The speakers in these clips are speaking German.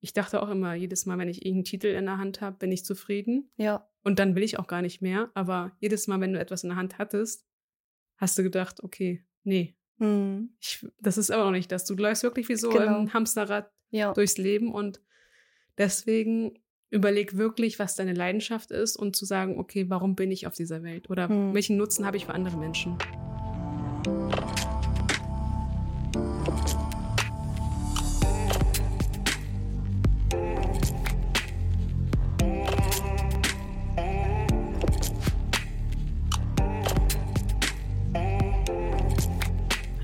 ich dachte auch immer, jedes Mal, wenn ich irgendeinen Titel in der Hand habe, bin ich zufrieden. Ja. Und dann will ich auch gar nicht mehr. Aber jedes Mal, wenn du etwas in der Hand hattest, hast du gedacht, okay, nee, Mhm. ich, das ist aber noch nicht das. Du läufst wirklich wie so Genau. ein Hamsterrad Ja. durchs Leben und deswegen überleg wirklich, was deine Leidenschaft ist und zu sagen, okay, warum bin ich auf dieser Welt oder Hm. welchen Nutzen habe ich für andere Menschen?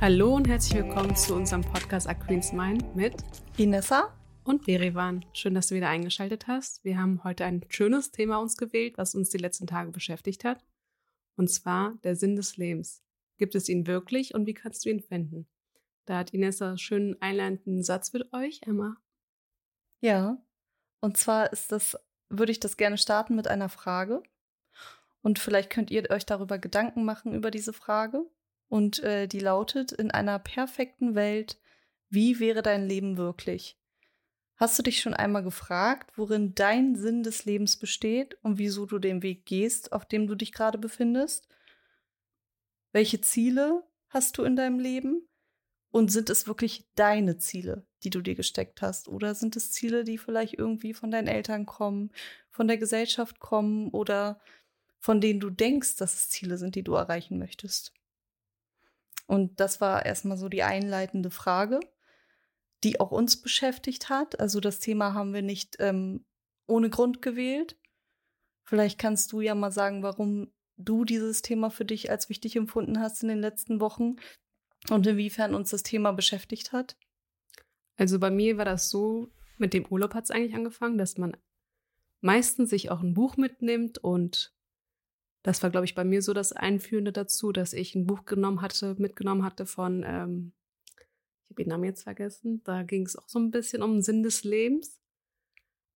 Hallo und herzlich willkommen zu unserem Podcast A Queen's Mind mit Inessa? und Berivan. Schön, dass du wieder eingeschaltet hast. Wir haben heute ein schönes Thema uns gewählt, was uns die letzten Tage beschäftigt hat. Und zwar der Sinn des Lebens. Gibt es ihn wirklich und wie kannst du ihn finden? Da hat Inessa einen schönen einleitenden Satz mit euch, Emma. Ja. Und zwar ist das, würde ich das gerne starten mit einer Frage. Und vielleicht könnt ihr euch darüber Gedanken machen über diese Frage. Und äh, die lautet, in einer perfekten Welt, wie wäre dein Leben wirklich? Hast du dich schon einmal gefragt, worin dein Sinn des Lebens besteht und wieso du den Weg gehst, auf dem du dich gerade befindest? Welche Ziele hast du in deinem Leben? Und sind es wirklich deine Ziele, die du dir gesteckt hast? Oder sind es Ziele, die vielleicht irgendwie von deinen Eltern kommen, von der Gesellschaft kommen oder von denen du denkst, dass es Ziele sind, die du erreichen möchtest? Und das war erstmal so die einleitende Frage, die auch uns beschäftigt hat. Also das Thema haben wir nicht ähm, ohne Grund gewählt. Vielleicht kannst du ja mal sagen, warum du dieses Thema für dich als wichtig empfunden hast in den letzten Wochen und inwiefern uns das Thema beschäftigt hat. Also bei mir war das so, mit dem Urlaub hat es eigentlich angefangen, dass man meistens sich auch ein Buch mitnimmt und das war, glaube ich, bei mir so das Einführende dazu, dass ich ein Buch genommen hatte, mitgenommen hatte von, ähm, ich habe den Namen jetzt vergessen, da ging es auch so ein bisschen um den Sinn des Lebens.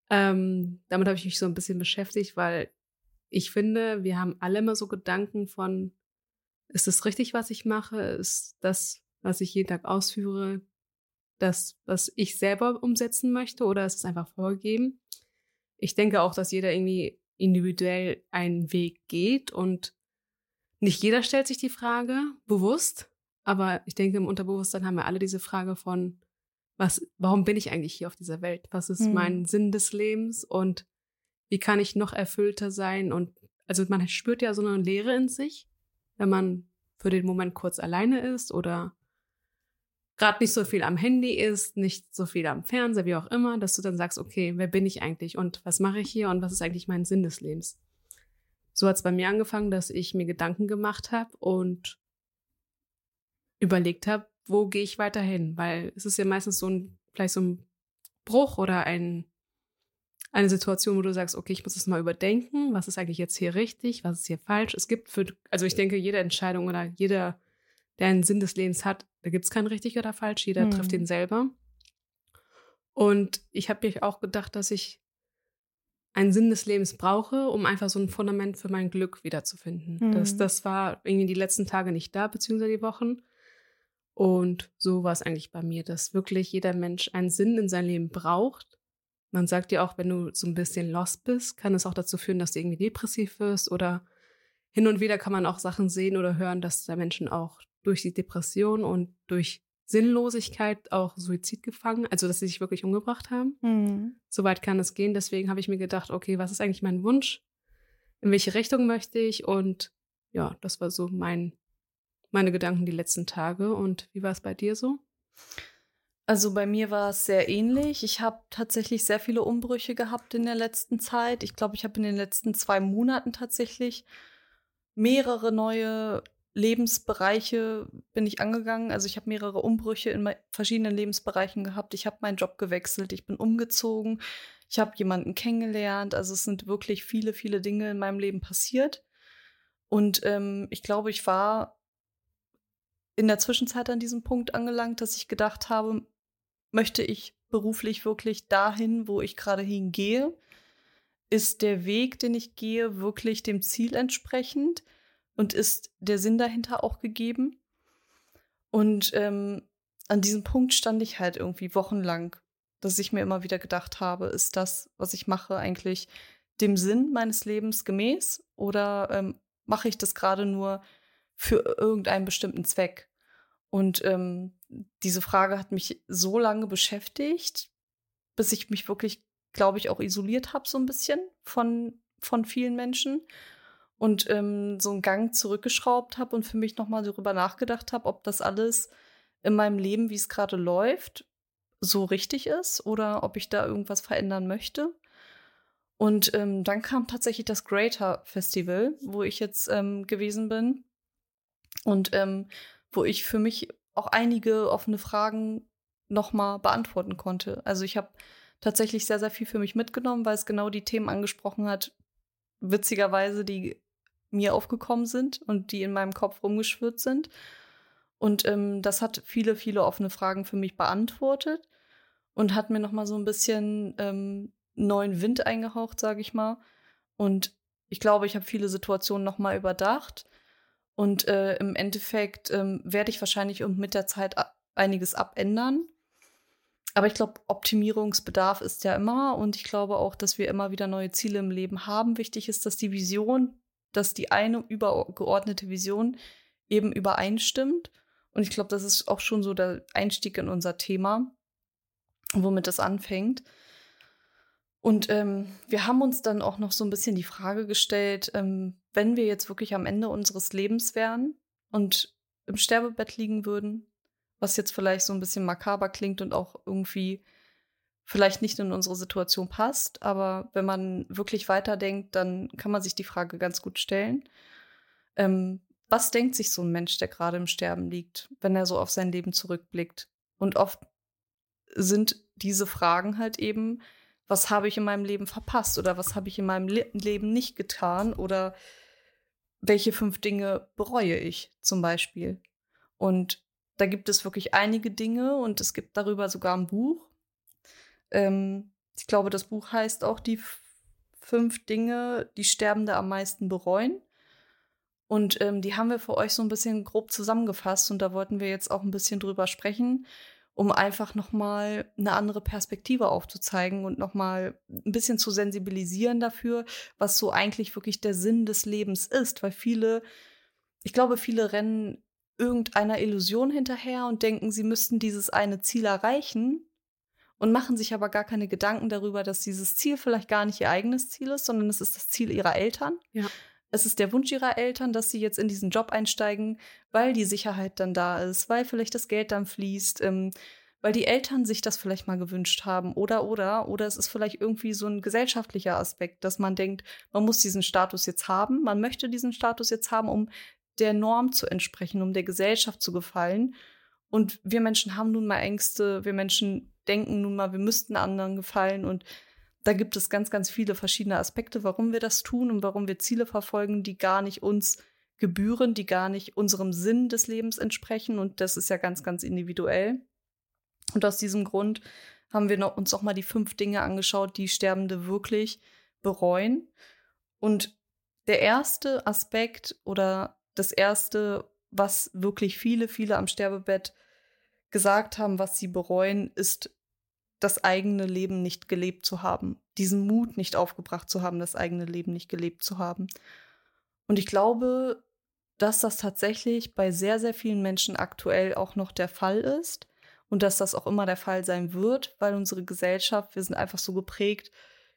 Ähm, damit habe ich mich so ein bisschen beschäftigt, weil ich finde, wir haben alle immer so Gedanken von, ist es richtig, was ich mache? Ist das, was ich jeden Tag ausführe, das, was ich selber umsetzen möchte oder ist es einfach vorgegeben? Ich denke auch, dass jeder irgendwie individuell einen Weg geht und nicht jeder stellt sich die Frage bewusst, aber ich denke, im Unterbewusstsein haben wir alle diese Frage von, was, warum bin ich eigentlich hier auf dieser Welt? Was ist Hm. mein Sinn des Lebens und wie kann ich noch erfüllter sein? Und also man spürt ja so eine Leere in sich, wenn man für den Moment kurz alleine ist oder gerade nicht so viel am Handy ist, nicht so viel am Fernseher, wie auch immer, dass du dann sagst, okay, wer bin ich eigentlich und was mache ich hier und was ist eigentlich mein Sinn des Lebens? So hat es bei mir angefangen, dass ich mir Gedanken gemacht habe und überlegt habe, wo gehe ich weiterhin? Weil es ist ja meistens so ein, vielleicht so ein Bruch oder ein, eine Situation, wo du sagst, okay, ich muss es mal überdenken, was ist eigentlich jetzt hier richtig, was ist hier falsch? Es gibt für, also ich denke, jede Entscheidung oder jeder, der einen Sinn des Lebens hat, da gibt es kein richtig oder falsch, jeder Hm. trifft ihn selber. Und ich habe mir auch gedacht, dass ich einen Sinn des Lebens brauche, um einfach so ein Fundament für mein Glück wiederzufinden. Das, Mhm. das war irgendwie die letzten Tage nicht da, beziehungsweise die Wochen. Und so war es eigentlich bei mir, dass wirklich jeder Mensch einen Sinn in sein Leben braucht. Man sagt ja auch, wenn du so ein bisschen lost bist, kann es auch dazu führen, dass du irgendwie depressiv wirst oder hin und wieder kann man auch Sachen sehen oder hören, dass da Menschen auch durch die Depression und durch Sinnlosigkeit auch Suizid gefangen, also dass sie sich wirklich umgebracht haben. Hm. So weit kann es gehen. Deswegen habe ich mir gedacht, okay, was ist eigentlich mein Wunsch? In welche Richtung möchte ich? Und ja, das war so mein, meine Gedanken die letzten Tage. Und wie war es bei dir so? Also bei mir war es sehr ähnlich. Ich habe tatsächlich sehr viele Umbrüche gehabt in der letzten Zeit. Ich glaube, ich habe in den letzten zwei Monaten tatsächlich mehrere neue Lebensbereiche bin ich angegangen. Also ich habe mehrere Umbrüche in verschiedenen Lebensbereichen gehabt. Ich habe meinen Job gewechselt, ich bin umgezogen, ich habe jemanden kennengelernt. Also es sind wirklich viele, viele Dinge in meinem Leben passiert. Und ähm, ich glaube, ich war in der Zwischenzeit an diesem Punkt angelangt, dass ich gedacht habe, möchte ich beruflich wirklich dahin, wo ich gerade hingehe? Ist der Weg, den ich gehe, wirklich dem Ziel entsprechend? Und ist der Sinn dahinter auch gegeben? Und ähm, an diesem Punkt stand ich halt irgendwie wochenlang dass ich mir immer wieder gedacht habe, ist das, was ich mache, eigentlich dem Sinn meines Lebens gemäß oder ähm, mache ich das gerade nur für irgendeinen bestimmten Zweck? Und ähm, diese Frage hat mich so lange beschäftigt, bis ich mich wirklich, glaube ich, auch isoliert habe, so ein bisschen von, von vielen Menschen. Und ähm, so einen Gang zurückgeschraubt habe und für mich nochmal darüber nachgedacht habe, ob das alles in meinem Leben, wie es gerade läuft, so richtig ist oder ob ich da irgendwas verändern möchte. Und ähm, dann kam tatsächlich das Greater Festival, wo ich jetzt ähm, gewesen bin und ähm, wo ich für mich auch einige offene Fragen nochmal beantworten konnte. Also ich habe tatsächlich sehr, sehr viel für mich mitgenommen, weil es genau die Themen angesprochen hat, witzigerweise, die mir aufgekommen sind und die in meinem Kopf rumgeschwirrt sind. Und ähm, das hat viele, viele offene Fragen für mich beantwortet und hat mir nochmal so ein bisschen ähm, neuen Wind eingehaucht, sage ich mal. Und ich glaube, ich habe viele Situationen nochmal überdacht. Und äh, im Endeffekt ähm, werde ich wahrscheinlich mit der Zeit einiges abändern. Aber ich glaube, Optimierungsbedarf ist ja immer. Und ich glaube auch, dass wir immer wieder neue Ziele im Leben haben. Wichtig ist, dass die Vision, dass die eine übergeordnete Vision eben übereinstimmt. Und ich glaube, das ist auch schon so der Einstieg in unser Thema, womit das anfängt. Und ähm, wir haben uns dann auch noch so ein bisschen die Frage gestellt, ähm, wenn wir jetzt wirklich am Ende unseres Lebens wären und im Sterbebett liegen würden, was jetzt vielleicht so ein bisschen makaber klingt und auch irgendwie vielleicht nicht in unsere Situation passt, aber wenn man wirklich weiterdenkt, dann kann man sich die Frage ganz gut stellen. Ähm, was denkt sich so ein Mensch, der gerade im Sterben liegt, wenn er so auf sein Leben zurückblickt? Und oft sind diese Fragen halt eben, was habe ich in meinem Leben verpasst oder was habe ich in meinem Le Leben nicht getan oder welche fünf Dinge bereue ich zum Beispiel. Und da gibt es wirklich einige Dinge und es gibt darüber sogar ein Buch. Ähm, ich glaube, das Buch heißt auch die fünf Dinge, die Sterbende am meisten bereuen. Und ähm, die haben wir für euch so ein bisschen grob zusammengefasst und da wollten wir jetzt auch ein bisschen drüber sprechen um einfach nochmal eine andere Perspektive aufzuzeigen und nochmal ein bisschen zu sensibilisieren dafür, was so eigentlich wirklich der Sinn des Lebens ist. Weil viele, ich glaube, viele rennen irgendeiner Illusion hinterher und denken, sie müssten dieses eine Ziel erreichen und machen sich aber gar keine Gedanken darüber, dass dieses Ziel vielleicht gar nicht ihr eigenes Ziel ist, sondern es ist das Ziel ihrer Eltern. Ja es ist der Wunsch ihrer Eltern, dass sie jetzt in diesen Job einsteigen, weil die Sicherheit dann da ist, weil vielleicht das Geld dann fließt, ähm, weil die Eltern sich das vielleicht mal gewünscht haben oder oder oder es ist vielleicht irgendwie so ein gesellschaftlicher Aspekt, dass man denkt, man muss diesen Status jetzt haben, man möchte diesen Status jetzt haben, um der Norm zu entsprechen, um der Gesellschaft zu gefallen. Und wir Menschen haben nun mal Ängste, wir Menschen denken nun mal, wir müssten anderen gefallen und da gibt es ganz, ganz viele verschiedene Aspekte, warum wir das tun und warum wir Ziele verfolgen, die gar nicht uns gebühren, die gar nicht unserem Sinn des Lebens entsprechen. Und das ist ja ganz, ganz individuell. Und aus diesem Grund haben wir noch, uns noch mal die fünf Dinge angeschaut, die Sterbende wirklich bereuen. Und der erste Aspekt oder das erste, was wirklich viele, viele am Sterbebett gesagt haben, was sie bereuen, ist das eigene Leben nicht gelebt zu haben, diesen Mut nicht aufgebracht zu haben, das eigene Leben nicht gelebt zu haben. Und ich glaube, dass das tatsächlich bei sehr, sehr vielen Menschen aktuell auch noch der Fall ist und dass das auch immer der Fall sein wird, weil unsere Gesellschaft, wir sind einfach so geprägt,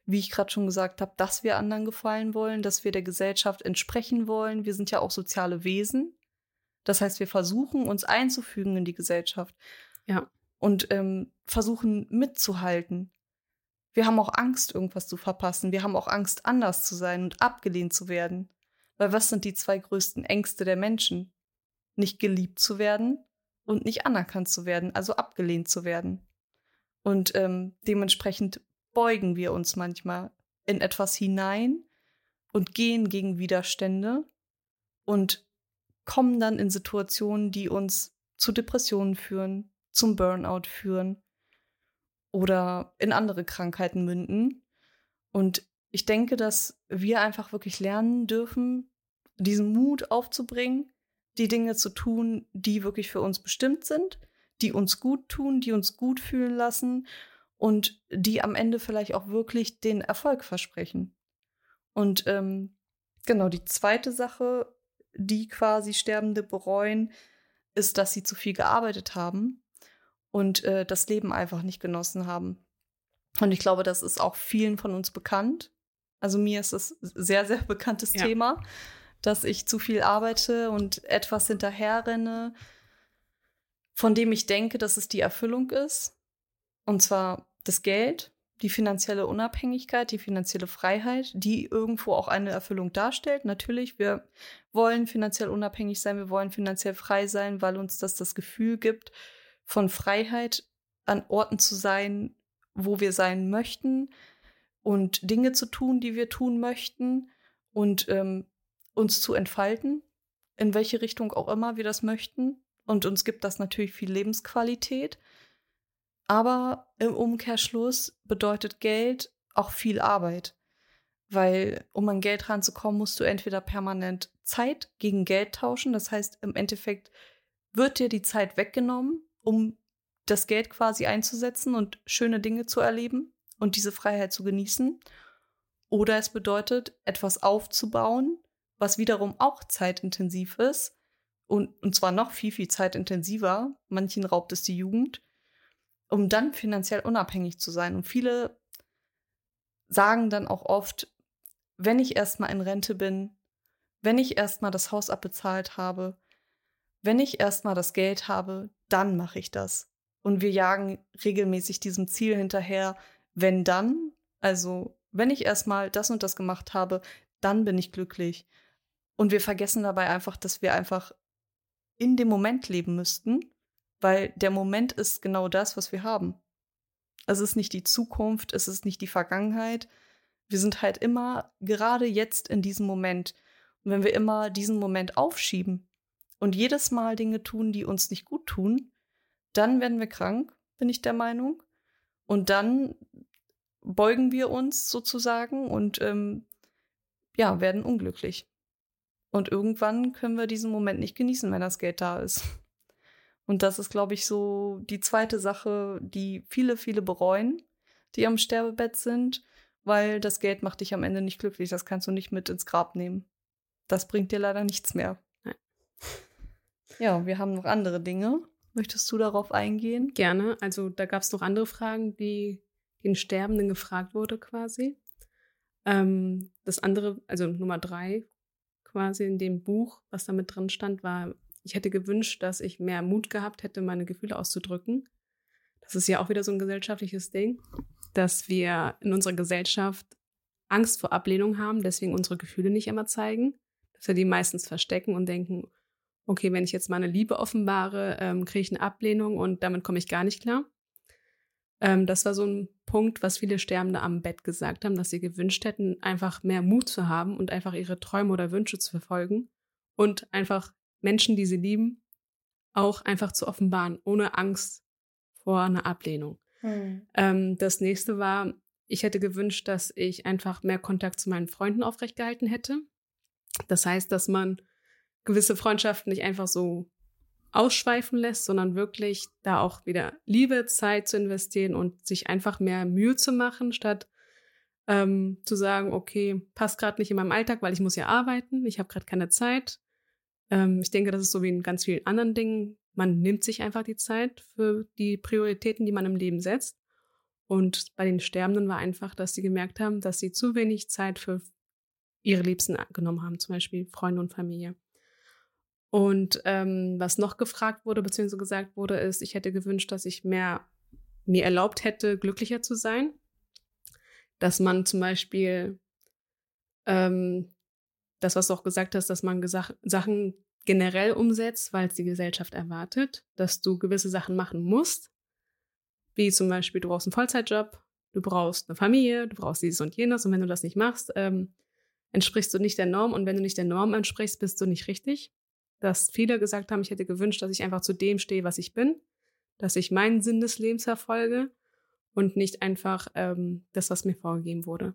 wie ich gerade schon gesagt habe, dass wir anderen gefallen wollen, dass wir der Gesellschaft entsprechen wollen. Wir sind ja auch soziale Wesen. Das heißt, wir versuchen, uns einzufügen in die Gesellschaft. Ja und ähm, versuchen mitzuhalten. Wir haben auch Angst, irgendwas zu verpassen. Wir haben auch Angst, anders zu sein und abgelehnt zu werden. Weil was sind die zwei größten Ängste der Menschen? Nicht geliebt zu werden und nicht anerkannt zu werden, also abgelehnt zu werden. Und ähm, dementsprechend beugen wir uns manchmal in etwas hinein und gehen gegen Widerstände und kommen dann in Situationen, die uns zu Depressionen führen, zum Burnout führen oder in andere Krankheiten münden. Und ich denke, dass wir einfach wirklich lernen dürfen, diesen Mut aufzubringen, die Dinge zu tun, die wirklich für uns bestimmt sind, die uns gut tun, die uns gut fühlen lassen und die am Ende vielleicht auch wirklich den Erfolg versprechen. Und ähm, genau, die zweite Sache, die quasi Sterbende bereuen, ist, dass sie zu viel gearbeitet haben und äh, das Leben einfach nicht genossen haben. Und ich glaube, das ist auch vielen von uns bekannt. Also mir ist es sehr, sehr bekanntes ja. Thema, dass ich zu viel arbeite und etwas hinterherrenne, von dem ich denke, dass es die Erfüllung ist. Und zwar das Geld, die finanzielle Unabhängigkeit, die finanzielle Freiheit, die irgendwo auch eine Erfüllung darstellt. Natürlich, wir wollen finanziell unabhängig sein, wir wollen finanziell frei sein, weil uns das das Gefühl gibt, von Freiheit an Orten zu sein, wo wir sein möchten und Dinge zu tun, die wir tun möchten und ähm, uns zu entfalten, in welche Richtung auch immer wir das möchten. Und uns gibt das natürlich viel Lebensqualität. Aber im Umkehrschluss bedeutet Geld auch viel Arbeit. Weil, um an Geld ranzukommen, musst du entweder permanent Zeit gegen Geld tauschen. Das heißt, im Endeffekt wird dir die Zeit weggenommen, um das Geld quasi einzusetzen und schöne Dinge zu erleben und diese Freiheit zu genießen. Oder es bedeutet, etwas aufzubauen, was wiederum auch zeitintensiv ist und, und zwar noch viel, viel zeitintensiver. Manchen raubt es die Jugend, um dann finanziell unabhängig zu sein. Und viele sagen dann auch oft, wenn ich erstmal in Rente bin, wenn ich erstmal das Haus abbezahlt habe, wenn ich erstmal das Geld habe, dann mache ich das. Und wir jagen regelmäßig diesem Ziel hinterher, wenn dann, also wenn ich erstmal das und das gemacht habe, dann bin ich glücklich. Und wir vergessen dabei einfach, dass wir einfach in dem Moment leben müssten, weil der Moment ist genau das, was wir haben. Es ist nicht die Zukunft, es ist nicht die Vergangenheit. Wir sind halt immer gerade jetzt in diesem Moment. Und wenn wir immer diesen Moment aufschieben und jedes Mal Dinge tun, die uns nicht gut tun, dann werden wir krank, bin ich der Meinung. Und dann beugen wir uns sozusagen und ähm, ja, werden unglücklich. Und irgendwann können wir diesen Moment nicht genießen, wenn das Geld da ist. Und das ist, glaube ich, so die zweite Sache, die viele, viele bereuen, die am Sterbebett sind, weil das Geld macht dich am Ende nicht glücklich. Das kannst du nicht mit ins Grab nehmen. Das bringt dir leider nichts mehr. Ja, wir haben noch andere Dinge. Möchtest du darauf eingehen? Gerne. Also da gab es noch andere Fragen, die den Sterbenden gefragt wurde quasi. Ähm, das andere, also Nummer drei, quasi in dem Buch, was da mit drin stand, war, ich hätte gewünscht, dass ich mehr Mut gehabt hätte, meine Gefühle auszudrücken. Das ist ja auch wieder so ein gesellschaftliches Ding, dass wir in unserer Gesellschaft Angst vor Ablehnung haben, deswegen unsere Gefühle nicht immer zeigen, dass wir die meistens verstecken und denken, okay, wenn ich jetzt meine Liebe offenbare, ähm, kriege ich eine Ablehnung und damit komme ich gar nicht klar. Ähm, das war so ein Punkt, was viele Sterbende am Bett gesagt haben, dass sie gewünscht hätten, einfach mehr Mut zu haben und einfach ihre Träume oder Wünsche zu verfolgen und einfach Menschen, die sie lieben, auch einfach zu offenbaren, ohne Angst vor einer Ablehnung. Hm. Ähm, das nächste war, ich hätte gewünscht, dass ich einfach mehr Kontakt zu meinen Freunden aufrechtgehalten hätte. Das heißt, dass man gewisse Freundschaften nicht einfach so ausschweifen lässt, sondern wirklich da auch wieder Liebe, Zeit zu investieren und sich einfach mehr Mühe zu machen, statt ähm, zu sagen, okay, passt gerade nicht in meinem Alltag, weil ich muss ja arbeiten, ich habe gerade keine Zeit. Ähm, ich denke, das ist so wie in ganz vielen anderen Dingen. Man nimmt sich einfach die Zeit für die Prioritäten, die man im Leben setzt. Und bei den Sterbenden war einfach, dass sie gemerkt haben, dass sie zu wenig Zeit für ihre Liebsten genommen haben, zum Beispiel Freunde und Familie. Und ähm, was noch gefragt wurde, beziehungsweise gesagt wurde, ist, ich hätte gewünscht, dass ich mehr mir erlaubt hätte, glücklicher zu sein. Dass man zum Beispiel ähm, das, was du auch gesagt hast, dass man Gesach Sachen generell umsetzt, weil es die Gesellschaft erwartet, dass du gewisse Sachen machen musst, wie zum Beispiel, du brauchst einen Vollzeitjob, du brauchst eine Familie, du brauchst dieses und jenes. Und wenn du das nicht machst, ähm, entsprichst du nicht der Norm. Und wenn du nicht der Norm entsprichst, bist du nicht richtig dass viele gesagt haben, ich hätte gewünscht, dass ich einfach zu dem stehe, was ich bin, dass ich meinen Sinn des Lebens verfolge und nicht einfach ähm, das, was mir vorgegeben wurde.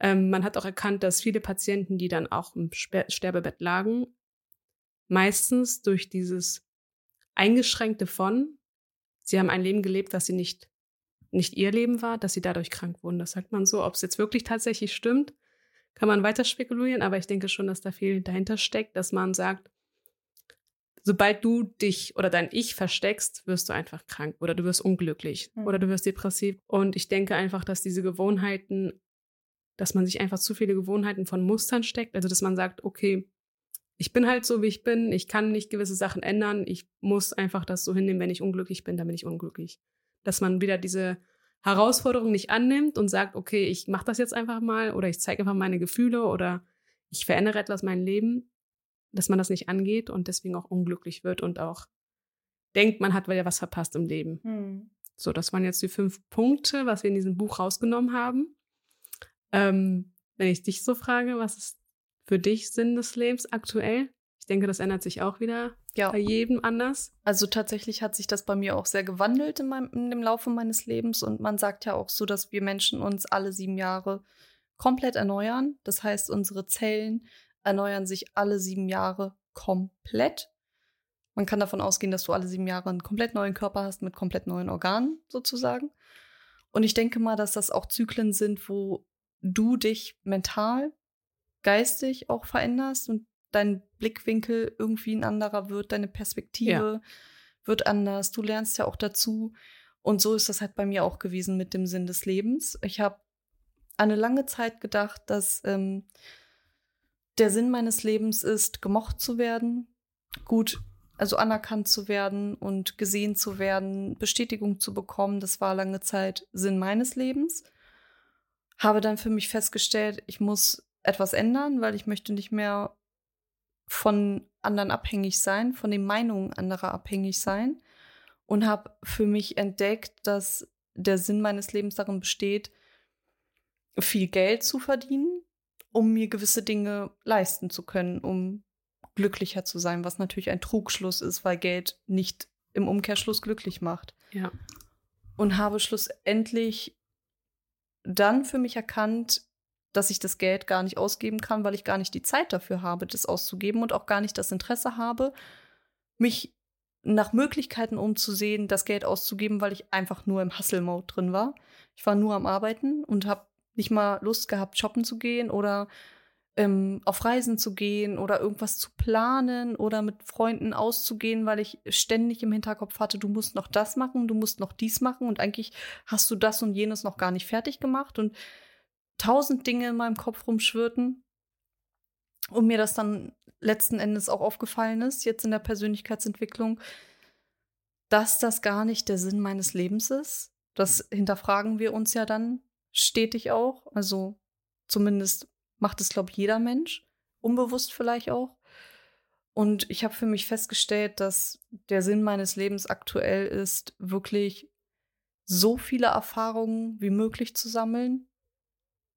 Ähm, man hat auch erkannt, dass viele Patienten, die dann auch im Sper Sterbebett lagen, meistens durch dieses eingeschränkte von, sie haben ein Leben gelebt, was sie nicht nicht ihr Leben war, dass sie dadurch krank wurden. Das sagt man so. Ob es jetzt wirklich tatsächlich stimmt, kann man weiter spekulieren, aber ich denke schon, dass da viel dahinter steckt, dass man sagt, sobald du dich oder dein Ich versteckst, wirst du einfach krank oder du wirst unglücklich mhm. oder du wirst depressiv. Und ich denke einfach, dass diese Gewohnheiten, dass man sich einfach zu viele Gewohnheiten von Mustern steckt. Also, dass man sagt, okay, ich bin halt so, wie ich bin, ich kann nicht gewisse Sachen ändern, ich muss einfach das so hinnehmen, wenn ich unglücklich bin, dann bin ich unglücklich. Dass man wieder diese Herausforderung nicht annimmt und sagt, okay, ich mache das jetzt einfach mal oder ich zeige einfach meine Gefühle oder ich verändere etwas mein Leben, dass man das nicht angeht und deswegen auch unglücklich wird und auch denkt, man hat ja was verpasst im Leben. Hm. So, das waren jetzt die fünf Punkte, was wir in diesem Buch rausgenommen haben. Ähm, wenn ich dich so frage, was ist für dich Sinn des Lebens aktuell? Ich denke, das ändert sich auch wieder ja. bei jedem anders. Also tatsächlich hat sich das bei mir auch sehr gewandelt in, meinem, in dem Laufe meines Lebens. Und man sagt ja auch so, dass wir Menschen uns alle sieben Jahre komplett erneuern. Das heißt, unsere Zellen erneuern sich alle sieben Jahre komplett. Man kann davon ausgehen, dass du alle sieben Jahre einen komplett neuen Körper hast mit komplett neuen Organen sozusagen. Und ich denke mal, dass das auch Zyklen sind, wo du dich mental, geistig auch veränderst und dein Blickwinkel irgendwie ein anderer wird, deine Perspektive ja. wird anders, du lernst ja auch dazu. Und so ist das halt bei mir auch gewesen mit dem Sinn des Lebens. Ich habe eine lange Zeit gedacht, dass ähm, der Sinn meines Lebens ist, gemocht zu werden, gut, also anerkannt zu werden und gesehen zu werden, Bestätigung zu bekommen. Das war lange Zeit Sinn meines Lebens. Habe dann für mich festgestellt, ich muss etwas ändern, weil ich möchte nicht mehr von anderen abhängig sein, von den Meinungen anderer abhängig sein und habe für mich entdeckt, dass der Sinn meines Lebens darin besteht, viel Geld zu verdienen, um mir gewisse Dinge leisten zu können, um glücklicher zu sein, was natürlich ein Trugschluss ist, weil Geld nicht im Umkehrschluss glücklich macht. Ja. Und habe schlussendlich dann für mich erkannt, dass ich das Geld gar nicht ausgeben kann, weil ich gar nicht die Zeit dafür habe, das auszugeben und auch gar nicht das Interesse habe, mich nach Möglichkeiten umzusehen, das Geld auszugeben, weil ich einfach nur im Hustle-Mode drin war. Ich war nur am Arbeiten und habe nicht mal Lust gehabt, shoppen zu gehen oder ähm, auf Reisen zu gehen oder irgendwas zu planen oder mit Freunden auszugehen, weil ich ständig im Hinterkopf hatte, du musst noch das machen, du musst noch dies machen und eigentlich hast du das und jenes noch gar nicht fertig gemacht und tausend Dinge in meinem Kopf rumschwirrten und mir das dann letzten Endes auch aufgefallen ist, jetzt in der Persönlichkeitsentwicklung, dass das gar nicht der Sinn meines Lebens ist. Das hinterfragen wir uns ja dann stetig auch. Also zumindest macht es, glaube ich, jeder Mensch. Unbewusst vielleicht auch. Und ich habe für mich festgestellt, dass der Sinn meines Lebens aktuell ist, wirklich so viele Erfahrungen wie möglich zu sammeln,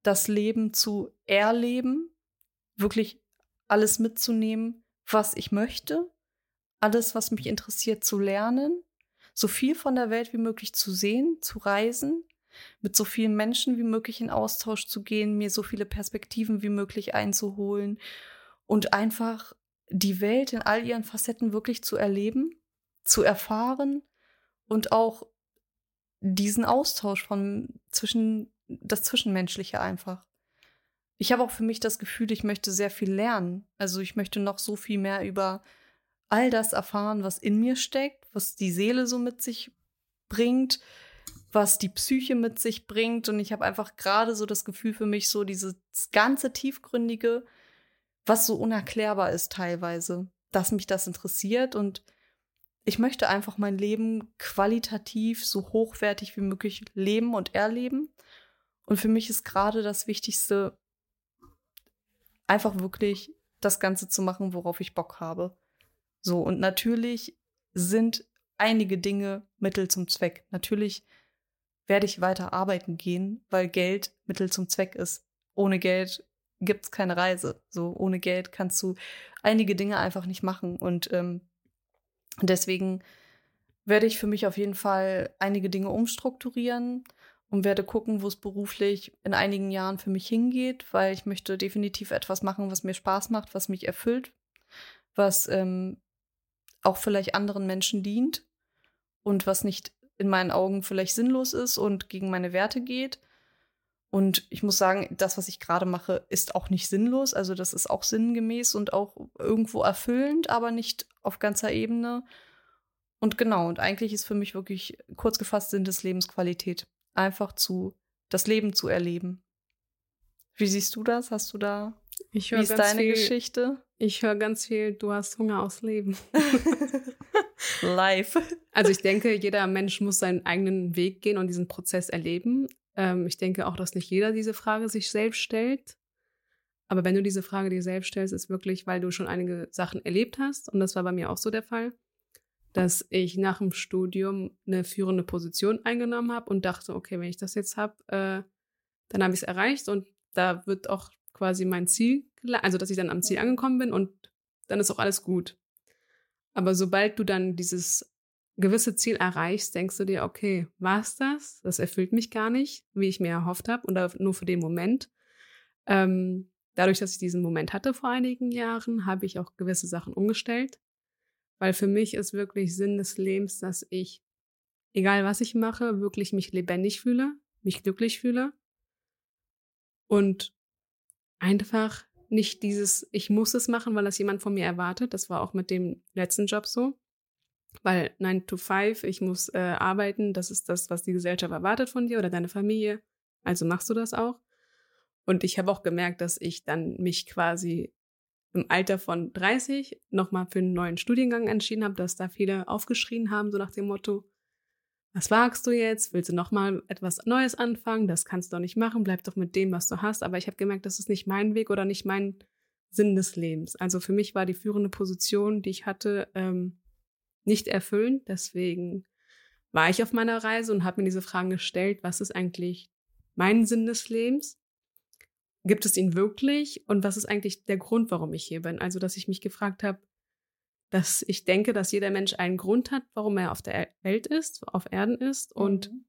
das Leben zu erleben, wirklich alles mitzunehmen, was ich möchte, alles, was mich interessiert, zu lernen, so viel von der Welt wie möglich zu sehen, zu reisen, mit so vielen Menschen wie möglich in Austausch zu gehen, mir so viele Perspektiven wie möglich einzuholen und einfach die Welt in all ihren Facetten wirklich zu erleben, zu erfahren und auch diesen Austausch von zwischen das Zwischenmenschliche einfach. Ich habe auch für mich das Gefühl, ich möchte sehr viel lernen. Also ich möchte noch so viel mehr über all das erfahren, was in mir steckt, was die Seele so mit sich bringt, was die Psyche mit sich bringt. Und ich habe einfach gerade so das Gefühl für mich, so dieses ganze Tiefgründige, was so unerklärbar ist teilweise, dass mich das interessiert. Und ich möchte einfach mein Leben qualitativ so hochwertig wie möglich leben und erleben. Und für mich ist gerade das Wichtigste, einfach wirklich das Ganze zu machen, worauf ich Bock habe. So, und natürlich sind einige Dinge Mittel zum Zweck. Natürlich werde ich weiter arbeiten gehen, weil Geld Mittel zum Zweck ist. Ohne Geld gibt es keine Reise. So ohne Geld kannst du einige Dinge einfach nicht machen. Und ähm, deswegen werde ich für mich auf jeden Fall einige Dinge umstrukturieren und werde gucken, wo es beruflich in einigen Jahren für mich hingeht, weil ich möchte definitiv etwas machen, was mir Spaß macht, was mich erfüllt, was ähm, auch vielleicht anderen Menschen dient und was nicht in meinen Augen vielleicht sinnlos ist und gegen meine Werte geht. Und ich muss sagen, das, was ich gerade mache, ist auch nicht sinnlos. Also das ist auch sinngemäß und auch irgendwo erfüllend, aber nicht auf ganzer Ebene. Und genau, und eigentlich ist für mich wirklich kurz gefasst Sinn des Lebensqualität. Einfach zu, das Leben zu erleben. Wie siehst du das? Hast du da, Ich wie ist deine viel, Geschichte? Ich höre ganz viel, du hast Hunger aufs Leben. Live. Also ich denke, jeder Mensch muss seinen eigenen Weg gehen und diesen Prozess erleben. Ähm, ich denke auch, dass nicht jeder diese Frage sich selbst stellt. Aber wenn du diese Frage dir selbst stellst, ist wirklich, weil du schon einige Sachen erlebt hast. Und das war bei mir auch so der Fall, dass ich nach dem Studium eine führende Position eingenommen habe und dachte, okay, wenn ich das jetzt habe, äh, dann habe ich es erreicht und da wird auch quasi mein Ziel, also dass ich dann am Ziel angekommen bin und dann ist auch alles gut. Aber sobald du dann dieses gewisse Ziel erreichst, denkst du dir, okay, war's das? Das erfüllt mich gar nicht, wie ich mir erhofft habe, oder nur für den Moment. Ähm, dadurch, dass ich diesen Moment hatte vor einigen Jahren, habe ich auch gewisse Sachen umgestellt. Weil für mich ist wirklich Sinn des Lebens, dass ich, egal was ich mache, wirklich mich lebendig fühle, mich glücklich fühle. Und einfach nicht dieses, ich muss es machen, weil das jemand von mir erwartet. Das war auch mit dem letzten Job so. Weil 9 to 5, ich muss äh, arbeiten, das ist das, was die Gesellschaft erwartet von dir oder deine Familie. Also machst du das auch. Und ich habe auch gemerkt, dass ich dann mich quasi im Alter von 30 nochmal für einen neuen Studiengang entschieden habe, dass da viele aufgeschrien haben, so nach dem Motto, was wagst du jetzt? Willst du nochmal etwas Neues anfangen? Das kannst du doch nicht machen. Bleib doch mit dem, was du hast. Aber ich habe gemerkt, das ist nicht mein Weg oder nicht mein Sinn des Lebens. Also für mich war die führende Position, die ich hatte, ähm, nicht erfüllend. Deswegen war ich auf meiner Reise und habe mir diese Fragen gestellt, was ist eigentlich mein Sinn des Lebens? Gibt es ihn wirklich? Und was ist eigentlich der Grund, warum ich hier bin? Also, dass ich mich gefragt habe, dass ich denke, dass jeder Mensch einen Grund hat, warum er auf der Welt ist, auf Erden ist. Und Mhm.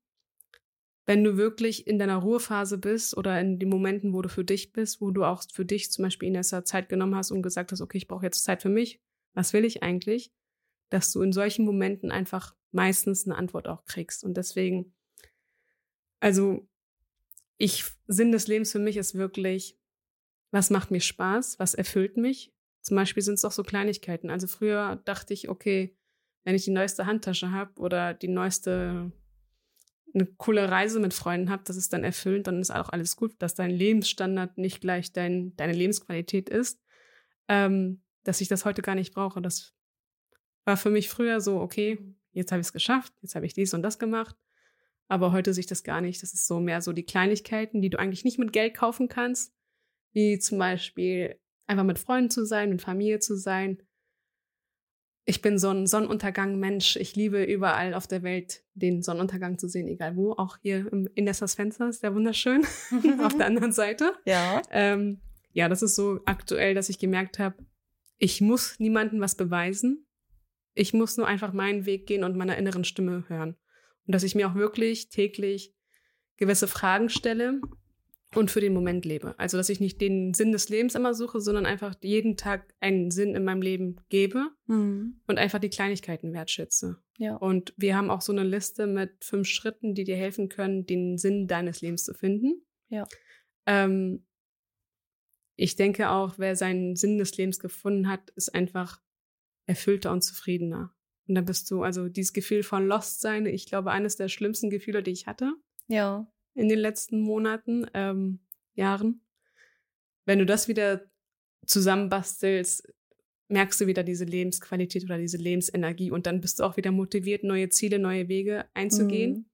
wenn du wirklich in deiner Ruhephase bist oder in den Momenten, wo du für dich bist, wo du auch für dich zum Beispiel in dieser Zeit genommen hast und gesagt hast, okay, ich brauche jetzt Zeit für mich, was will ich eigentlich, dass du in solchen Momenten einfach meistens eine Antwort auch kriegst. Und deswegen, also ich, Sinn des Lebens für mich ist wirklich, was macht mir Spaß, was erfüllt mich. Zum Beispiel sind es auch so Kleinigkeiten. Also früher dachte ich, okay, wenn ich die neueste Handtasche habe oder die neueste eine coole Reise mit Freunden habe, das ist dann erfüllend, dann ist auch alles gut, dass dein Lebensstandard nicht gleich dein, deine Lebensqualität ist, ähm, dass ich das heute gar nicht brauche. Das war für mich früher so, okay, jetzt habe ich es geschafft, jetzt habe ich dies und das gemacht, aber heute sehe ich das gar nicht. Das ist so mehr so die Kleinigkeiten, die du eigentlich nicht mit Geld kaufen kannst, wie zum Beispiel einfach mit Freunden zu sein, mit Familie zu sein, ich bin so ein Sonnenuntergang-Mensch. Ich liebe überall auf der Welt den Sonnenuntergang zu sehen, egal wo. Auch hier im, in Nessas Fenster ist der wunderschön. auf der anderen Seite. Ja. Ähm, ja, das ist so aktuell, dass ich gemerkt habe, ich muss niemandem was beweisen. Ich muss nur einfach meinen Weg gehen und meiner inneren Stimme hören. Und dass ich mir auch wirklich täglich gewisse Fragen stelle und für den Moment lebe. Also, dass ich nicht den Sinn des Lebens immer suche, sondern einfach jeden Tag einen Sinn in meinem Leben gebe Mhm. und einfach die Kleinigkeiten wertschätze. Ja. Und wir haben auch so eine Liste mit fünf Schritten, die dir helfen können, den Sinn deines Lebens zu finden. Ja. Ähm, ich denke auch, wer seinen Sinn des Lebens gefunden hat, ist einfach erfüllter und zufriedener. Und dann bist du, also dieses Gefühl von Lost sein, ich glaube, eines der schlimmsten Gefühle, die ich hatte Ja. In den letzten Monaten, ähm, Jahren. Wenn du das wieder zusammenbastelst, merkst du wieder diese Lebensqualität oder diese Lebensenergie und dann bist du auch wieder motiviert, neue Ziele, neue Wege einzugehen. Mhm.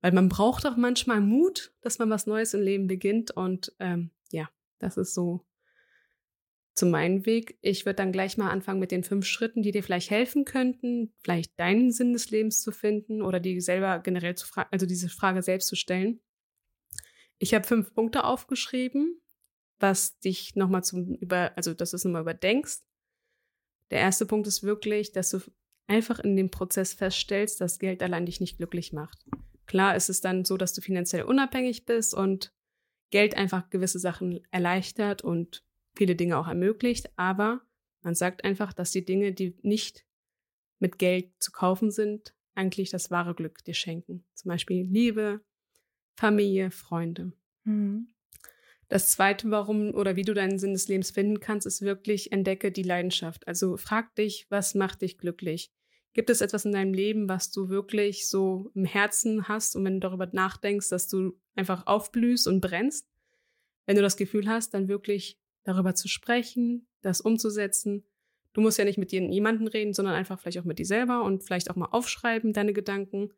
Weil man braucht auch manchmal Mut, dass man was Neues im Leben beginnt. Und ähm, ja, das ist so zu meinem Weg. Ich würde dann gleich mal anfangen mit den fünf Schritten, die dir vielleicht helfen könnten, vielleicht deinen Sinn des Lebens zu finden oder die selber generell zu fragen, also diese Frage selbst zu stellen. Ich habe fünf Punkte aufgeschrieben, was dich nochmal zum über, also dass du es nochmal überdenkst. Der erste Punkt ist wirklich, dass du einfach in dem Prozess feststellst, dass Geld allein dich nicht glücklich macht. Klar ist es dann so, dass du finanziell unabhängig bist und Geld einfach gewisse Sachen erleichtert und viele Dinge auch ermöglicht, aber man sagt einfach, dass die Dinge, die nicht mit Geld zu kaufen sind, eigentlich das wahre Glück dir schenken. Zum Beispiel Liebe, Familie, Freunde. Mhm. Das zweite, warum oder wie du deinen Sinn des Lebens finden kannst, ist wirklich entdecke die Leidenschaft. Also frag dich, was macht dich glücklich? Gibt es etwas in deinem Leben, was du wirklich so im Herzen hast und wenn du darüber nachdenkst, dass du einfach aufblühst und brennst? Wenn du das Gefühl hast, dann wirklich darüber zu sprechen, das umzusetzen. Du musst ja nicht mit jemandem reden, sondern einfach vielleicht auch mit dir selber und vielleicht auch mal aufschreiben, deine Gedanken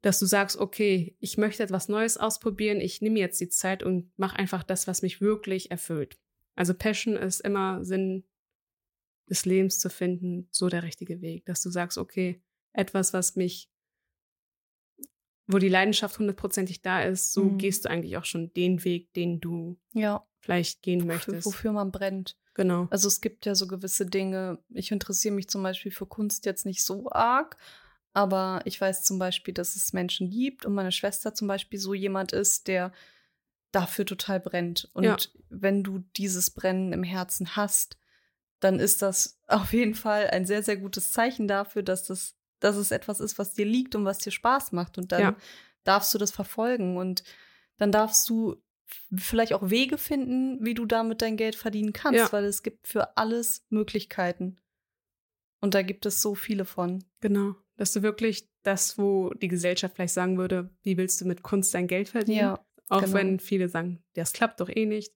dass du sagst, okay, ich möchte etwas Neues ausprobieren, ich nehme jetzt die Zeit und mache einfach das, was mich wirklich erfüllt. Also Passion ist immer Sinn des Lebens zu finden, so der richtige Weg, dass du sagst, okay, etwas, was mich, wo die Leidenschaft hundertprozentig da ist, so mhm. gehst du eigentlich auch schon den Weg, den du ja. Vielleicht gehen möchtest. Wofür man brennt. Genau. Also es gibt ja so gewisse Dinge. Ich interessiere mich zum Beispiel für Kunst jetzt nicht so arg, aber ich weiß zum Beispiel, dass es Menschen gibt und meine Schwester zum Beispiel so jemand ist, der dafür total brennt. Und ja. wenn du dieses Brennen im Herzen hast, dann ist das auf jeden Fall ein sehr, sehr gutes Zeichen dafür, dass, das, dass es etwas ist, was dir liegt und was dir Spaß macht. Und dann ja. darfst du das verfolgen und dann darfst du vielleicht auch Wege finden, wie du damit dein Geld verdienen kannst, ja. weil es gibt für alles Möglichkeiten. Und da gibt es so viele von. Genau. Dass du wirklich das, wo die Gesellschaft vielleicht sagen würde, wie willst du mit Kunst dein Geld verdienen? Ja, Auch genau. wenn viele sagen, das klappt doch eh nicht.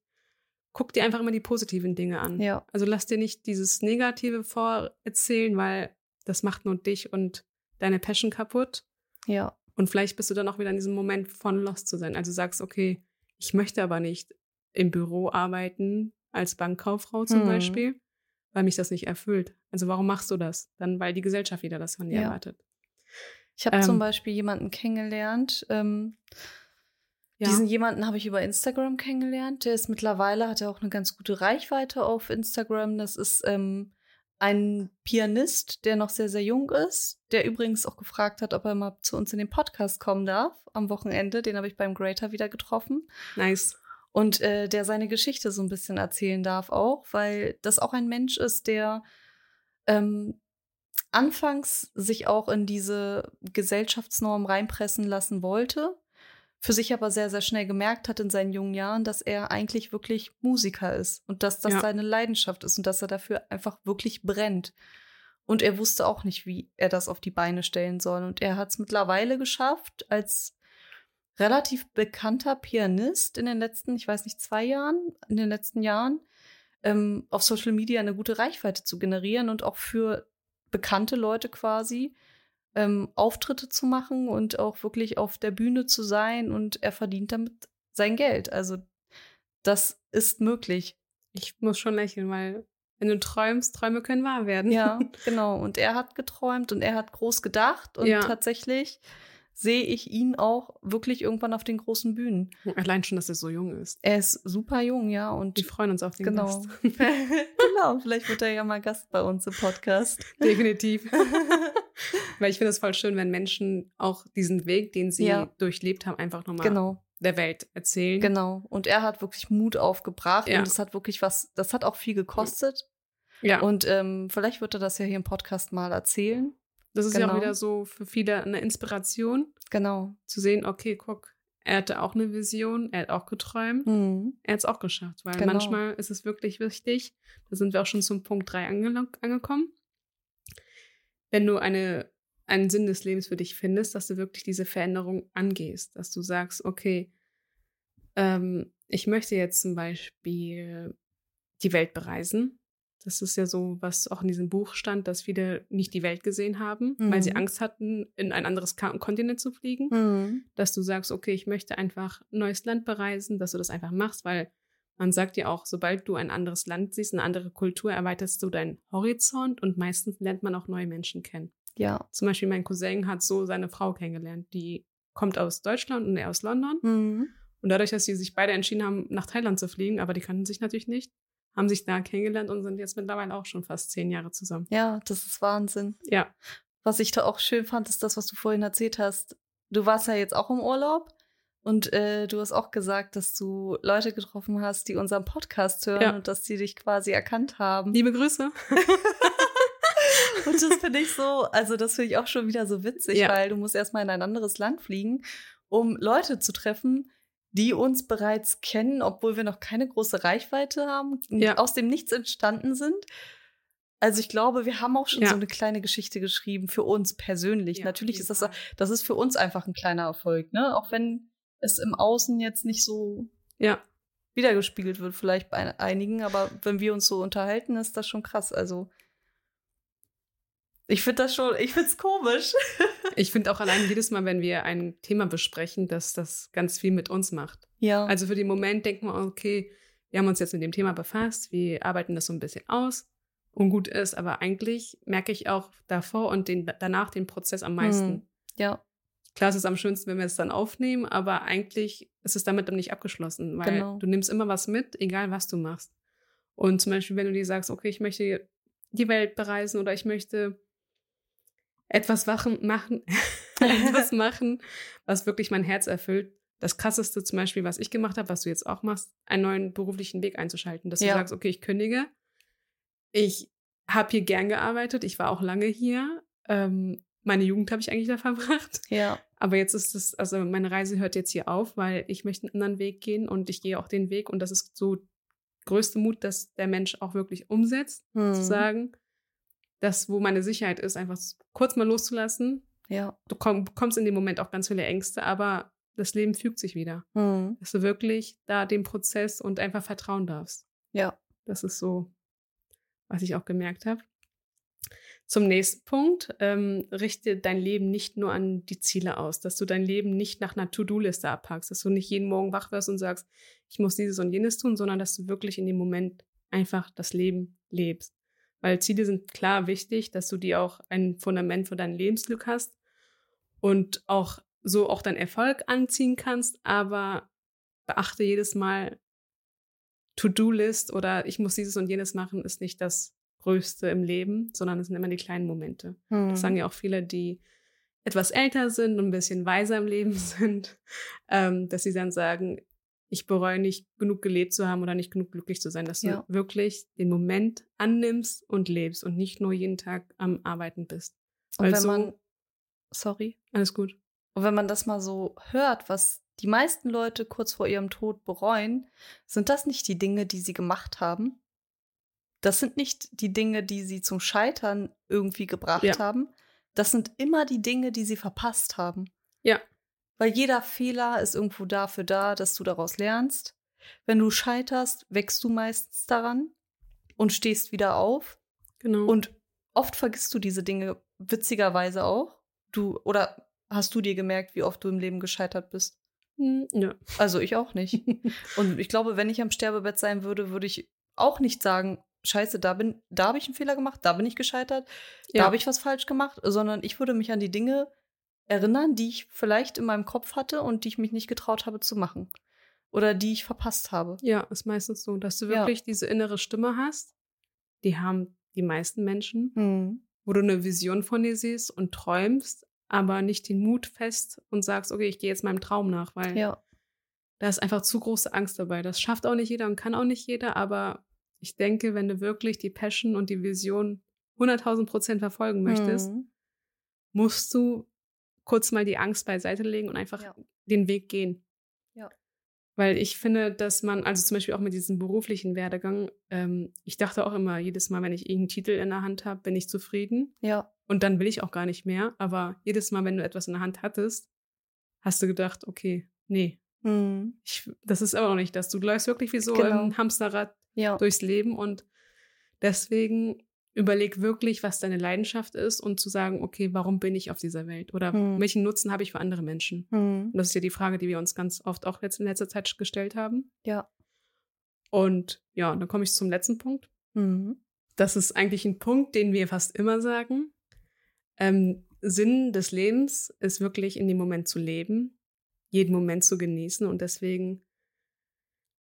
Guck dir einfach immer die positiven Dinge an. Ja. Also lass dir nicht dieses Negative vorerzählen, weil das macht nur dich und deine Passion kaputt. Ja. Und vielleicht bist du dann auch wieder in diesem Moment von Lost zu sein. Also sagst, okay, ich möchte aber nicht im Büro arbeiten, als Bankkauffrau zum hm. Beispiel, weil mich das nicht erfüllt. Also warum machst du das? Dann, weil die Gesellschaft wieder das von dir ja. erwartet. Ich habe ähm, zum Beispiel jemanden kennengelernt. Ähm, ja. Diesen jemanden habe ich über Instagram kennengelernt. Der ist mittlerweile, hat er auch eine ganz gute Reichweite auf Instagram. Das ist ähm, ein Pianist, der noch sehr, sehr jung ist, der übrigens auch gefragt hat, ob er mal zu uns in den Podcast kommen darf am Wochenende. Den habe ich beim Greater wieder getroffen. Nice und äh, der seine Geschichte so ein bisschen erzählen darf auch, weil das auch ein Mensch ist, der ähm, anfangs sich auch in diese Gesellschaftsnorm reinpressen lassen wollte, für sich aber sehr, sehr schnell gemerkt hat in seinen jungen Jahren, dass er eigentlich wirklich Musiker ist und dass das ja. seine Leidenschaft ist und dass er dafür einfach wirklich brennt. Und er wusste auch nicht, wie er das auf die Beine stellen soll. Und er hat es mittlerweile geschafft, als relativ bekannter Pianist in den letzten, ich weiß nicht, zwei Jahren, in den letzten Jahren, ähm, auf Social Media eine gute Reichweite zu generieren und auch für bekannte Leute quasi ähm, Auftritte zu machen und auch wirklich auf der Bühne zu sein und er verdient damit sein Geld. Also das ist möglich. Ich muss schon lächeln, weil wenn du träumst, Träume können wahr werden. Ja, genau. Und er hat geträumt und er hat groß gedacht und ja. tatsächlich sehe ich ihn auch wirklich irgendwann auf den großen Bühnen. Allein schon, dass er so jung ist. Er ist super jung, ja. Und wir freuen uns auf den genau. Gast. genau, vielleicht wird er ja mal Gast bei uns im Podcast. Definitiv. Weil ich finde es voll schön, wenn Menschen auch diesen Weg, den sie ja. durchlebt haben, einfach nochmal genau. der Welt erzählen. Genau. Und er hat wirklich Mut aufgebracht ja. und es hat wirklich was, das hat auch viel gekostet. Ja. Und ähm, vielleicht wird er das ja hier im Podcast mal erzählen. Das ist genau. ja auch genau. wieder so für viele eine Inspiration. Genau. Zu sehen, okay, guck, er hatte auch eine Vision, er hat auch geträumt, mhm. er hat es auch geschafft. Weil genau. manchmal ist es wirklich wichtig, da sind wir auch schon zum Punkt 3 ange angekommen. Wenn du eine, einen Sinn des Lebens für dich findest, dass du wirklich diese Veränderung angehst, dass du sagst, okay, ähm, ich möchte jetzt zum Beispiel die Welt bereisen das ist ja so, was auch in diesem Buch stand, dass viele nicht die Welt gesehen haben, mhm. weil sie mhm. Angst hatten, in ein anderes Kontinent zu fliegen. Mhm. Dass du sagst, okay, ich möchte einfach ein neues Land bereisen, dass du das einfach machst, weil man sagt ja auch, sobald du ein anderes Land siehst, eine andere Kultur, erweiterst du deinen Horizont und meistens lernt man auch neue Menschen kennen. Ja. Zum Beispiel mein Cousin hat so seine Frau kennengelernt, die kommt aus Deutschland und er aus London. Mhm. Und dadurch, dass sie sich beide entschieden haben, nach Thailand zu fliegen, aber die kannten sich natürlich nicht, haben sich da kennengelernt und sind jetzt mittlerweile auch schon fast zehn Jahre zusammen. Ja, das ist Wahnsinn. Ja. Was ich da auch schön fand, ist das, was du vorhin erzählt hast. Du warst ja jetzt auch im Urlaub und äh, du hast auch gesagt, dass du Leute getroffen hast, die unseren Podcast hören ja. und dass die dich quasi erkannt haben. Liebe Grüße. Und das finde ich so, also das finde ich auch schon wieder so witzig, ja. weil du musst erstmal in ein anderes Land fliegen, um Leute zu treffen, die uns bereits kennen, obwohl wir noch keine große Reichweite haben, ja. aus dem Nichts entstanden sind. Also ich glaube, wir haben auch schon ja. so eine kleine Geschichte geschrieben für uns persönlich. Ja, Natürlich ist das, das ist für uns einfach ein kleiner Erfolg, ne? Auch wenn es im Außen jetzt nicht so ja. wiedergespiegelt wird, vielleicht bei einigen, aber wenn wir uns so unterhalten, ist das schon krass. Also ich finde das schon, ich finde es komisch. ich finde auch allein jedes Mal, wenn wir ein Thema besprechen, dass das ganz viel mit uns macht. Ja. Also für den Moment denken wir, okay, wir haben uns jetzt mit dem Thema befasst, wir arbeiten das so ein bisschen aus und gut ist, aber eigentlich merke ich auch davor und den, danach den Prozess am meisten. Hm. Ja. Klar, es ist am schönsten, wenn wir es dann aufnehmen, aber eigentlich ist es damit dann nicht abgeschlossen, weil genau. du nimmst immer was mit, egal was du machst. Und zum Beispiel, wenn du dir sagst, okay, ich möchte die Welt bereisen oder ich möchte etwas wachen, machen, etwas machen, was wirklich mein Herz erfüllt. Das krasseste zum Beispiel, was ich gemacht habe, was du jetzt auch machst, einen neuen beruflichen Weg einzuschalten, dass ja. du sagst, okay, ich kündige, ich habe hier gern gearbeitet, ich war auch lange hier. Ähm, meine Jugend habe ich eigentlich da verbracht. Ja. Aber jetzt ist es, also meine Reise hört jetzt hier auf, weil ich möchte einen anderen Weg gehen und ich gehe auch den Weg und das ist so größte Mut, dass der Mensch auch wirklich umsetzt, hm. zu sagen, das, wo meine Sicherheit ist, einfach kurz mal loszulassen. Ja. Du komm, bekommst in dem Moment auch ganz viele Ängste, aber das Leben fügt sich wieder. Hm. Dass du wirklich da dem Prozess und einfach vertrauen darfst. Ja. Das ist so was ich auch gemerkt habe. Zum nächsten Punkt, ähm, richte dein Leben nicht nur an die Ziele aus, dass du dein Leben nicht nach einer To-Do-Liste abpackst, dass du nicht jeden Morgen wach wirst und sagst, ich muss dieses und jenes tun, sondern dass du wirklich in dem Moment einfach das Leben lebst. Weil Ziele sind klar wichtig, dass du die auch ein Fundament für dein Lebensglück hast und auch so auch deinen Erfolg anziehen kannst, aber beachte jedes Mal, To-Do-List oder ich muss dieses und jenes machen, ist nicht das Größte im Leben, sondern es sind immer die kleinen Momente. Hm. Das sagen ja auch viele, die etwas älter sind und ein bisschen weiser im Leben sind, ähm, dass sie dann sagen, ich bereue nicht genug gelebt zu haben oder nicht genug glücklich zu sein, dass ja. du wirklich den Moment annimmst und lebst und nicht nur jeden Tag am Arbeiten bist. Und Weil wenn so, man, sorry, alles gut. Und wenn man das mal so hört, was die meisten Leute kurz vor ihrem Tod bereuen, sind das nicht die Dinge, die sie gemacht haben? Das sind nicht die Dinge, die sie zum Scheitern irgendwie gebracht ja. haben. Das sind immer die Dinge, die sie verpasst haben. Ja. Weil jeder Fehler ist irgendwo dafür da, dass du daraus lernst. Wenn du scheiterst, wächst du meistens daran und stehst wieder auf. Genau. Und oft vergisst du diese Dinge witzigerweise auch. Du oder hast du dir gemerkt, wie oft du im Leben gescheitert bist? Hm, ja. Also ich auch nicht. Und ich glaube, wenn ich am Sterbebett sein würde, würde ich auch nicht sagen, scheiße, da bin, da habe ich einen Fehler gemacht, da bin ich gescheitert, ja. da habe ich was falsch gemacht, sondern ich würde mich an die Dinge erinnern, die ich vielleicht in meinem Kopf hatte und die ich mich nicht getraut habe zu machen. Oder die ich verpasst habe. Ja, ist meistens so, dass du wirklich ja. diese innere Stimme hast. Die haben die meisten Menschen, hm. wo du eine Vision von dir siehst und träumst, aber nicht den Mut fest und sagst, okay, ich gehe jetzt meinem Traum nach, weil ja. da ist einfach zu große Angst dabei. Das schafft auch nicht jeder und kann auch nicht jeder, aber ich denke, wenn du wirklich die Passion und die Vision 100.000 Prozent verfolgen möchtest, mhm. musst du kurz mal die Angst beiseite legen und einfach ja. den Weg gehen. Ja. Weil ich finde, dass man, also zum Beispiel auch mit diesem beruflichen Werdegang, ähm, ich dachte auch immer, jedes Mal, wenn ich irgendeinen Titel in der Hand habe, bin ich zufrieden. Ja. Und dann will ich auch gar nicht mehr. Aber jedes Mal, wenn du etwas in der Hand hattest, hast du gedacht, okay, nee. Mhm. Ich, das ist aber noch nicht das. Du läufst wirklich wie so genau. im Hamsterrad ja. durchs Leben. Und deswegen überleg wirklich, was deine Leidenschaft ist und zu sagen, okay, warum bin ich auf dieser Welt? Oder mhm. welchen Nutzen habe ich für andere Menschen? Mhm. Und das ist ja die Frage, die wir uns ganz oft auch jetzt in letzter Zeit gestellt haben. Ja. Und ja, dann komme ich zum letzten Punkt. Mhm. Das ist eigentlich ein Punkt, den wir fast immer sagen. Ähm, Sinn des Lebens ist wirklich in dem Moment zu leben, jeden Moment zu genießen und deswegen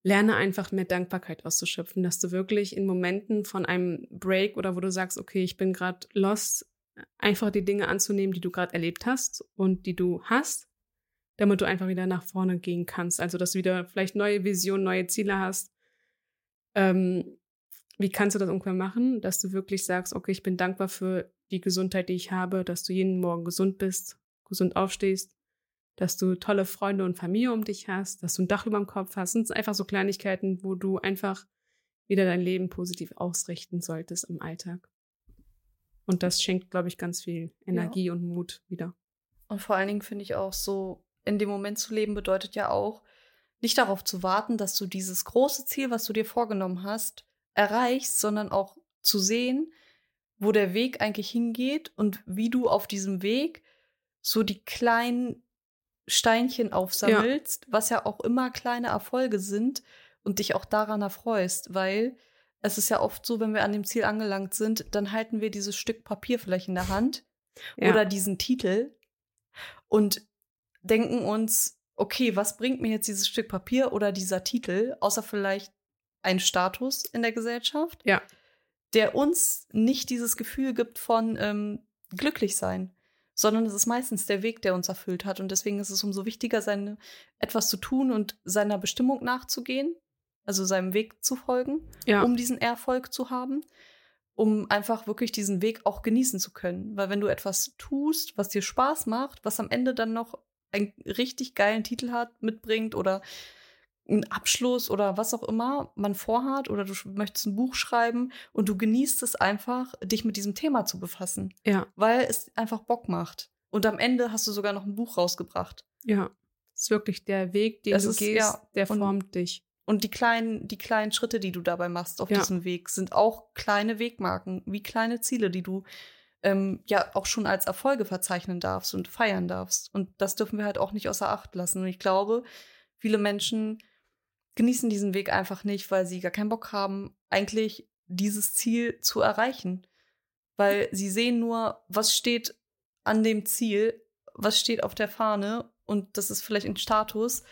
lerne einfach mehr Dankbarkeit auszuschöpfen, dass du wirklich in Momenten von einem Break oder wo du sagst, okay, ich bin gerade lost, einfach die Dinge anzunehmen, die du gerade erlebt hast und die du hast, damit du einfach wieder nach vorne gehen kannst. Also, dass du wieder vielleicht neue Visionen, neue Ziele hast. Ähm, wie kannst du das irgendwann machen, dass du wirklich sagst, okay, ich bin dankbar für die Gesundheit, die ich habe, dass du jeden Morgen gesund bist, gesund aufstehst, dass du tolle Freunde und Familie um dich hast, dass du ein Dach über dem Kopf hast. Das sind einfach so Kleinigkeiten, wo du einfach wieder dein Leben positiv ausrichten solltest im Alltag. Und das schenkt, glaube ich, ganz viel Energie ja. und Mut wieder. Und vor allen Dingen finde ich auch so, in dem Moment zu leben bedeutet ja auch, nicht darauf zu warten, dass du dieses große Ziel, was du dir vorgenommen hast, erreichst, sondern auch zu sehen, wo der Weg eigentlich hingeht und wie du auf diesem Weg so die kleinen Steinchen aufsammelst, ja. was ja auch immer kleine Erfolge sind und dich auch daran erfreust, weil es ist ja oft so, wenn wir an dem Ziel angelangt sind, dann halten wir dieses Stück Papier vielleicht in der Hand ja. oder diesen Titel und denken uns, okay, was bringt mir jetzt dieses Stück Papier oder dieser Titel, außer vielleicht ein Status in der Gesellschaft, ja. der uns nicht dieses Gefühl gibt von ähm, glücklich sein, sondern es ist meistens der Weg, der uns erfüllt hat. Und deswegen ist es umso wichtiger, seine, etwas zu tun und seiner Bestimmung nachzugehen, also seinem Weg zu folgen, ja. um diesen Erfolg zu haben, um einfach wirklich diesen Weg auch genießen zu können. Weil wenn du etwas tust, was dir Spaß macht, was am Ende dann noch einen richtig geilen Titel hat, mitbringt oder einen Abschluss oder was auch immer man vorhat oder du möchtest ein Buch schreiben und du genießt es einfach, dich mit diesem Thema zu befassen. Ja. Weil es einfach Bock macht. Und am Ende hast du sogar noch ein Buch rausgebracht. Ja. Es ist wirklich der Weg, den das du ist, gehst, ja, der formt und, dich. Und die kleinen, die kleinen Schritte, die du dabei machst auf ja. diesem Weg, sind auch kleine Wegmarken, wie kleine Ziele, die du ähm, ja auch schon als Erfolge verzeichnen darfst und feiern darfst. Und das dürfen wir halt auch nicht außer Acht lassen. Und ich glaube, viele Menschen genießen diesen Weg einfach nicht, weil sie gar keinen Bock haben, eigentlich dieses Ziel zu erreichen. Weil sie sehen nur, was steht an dem Ziel, was steht auf der Fahne und das ist vielleicht ein Status,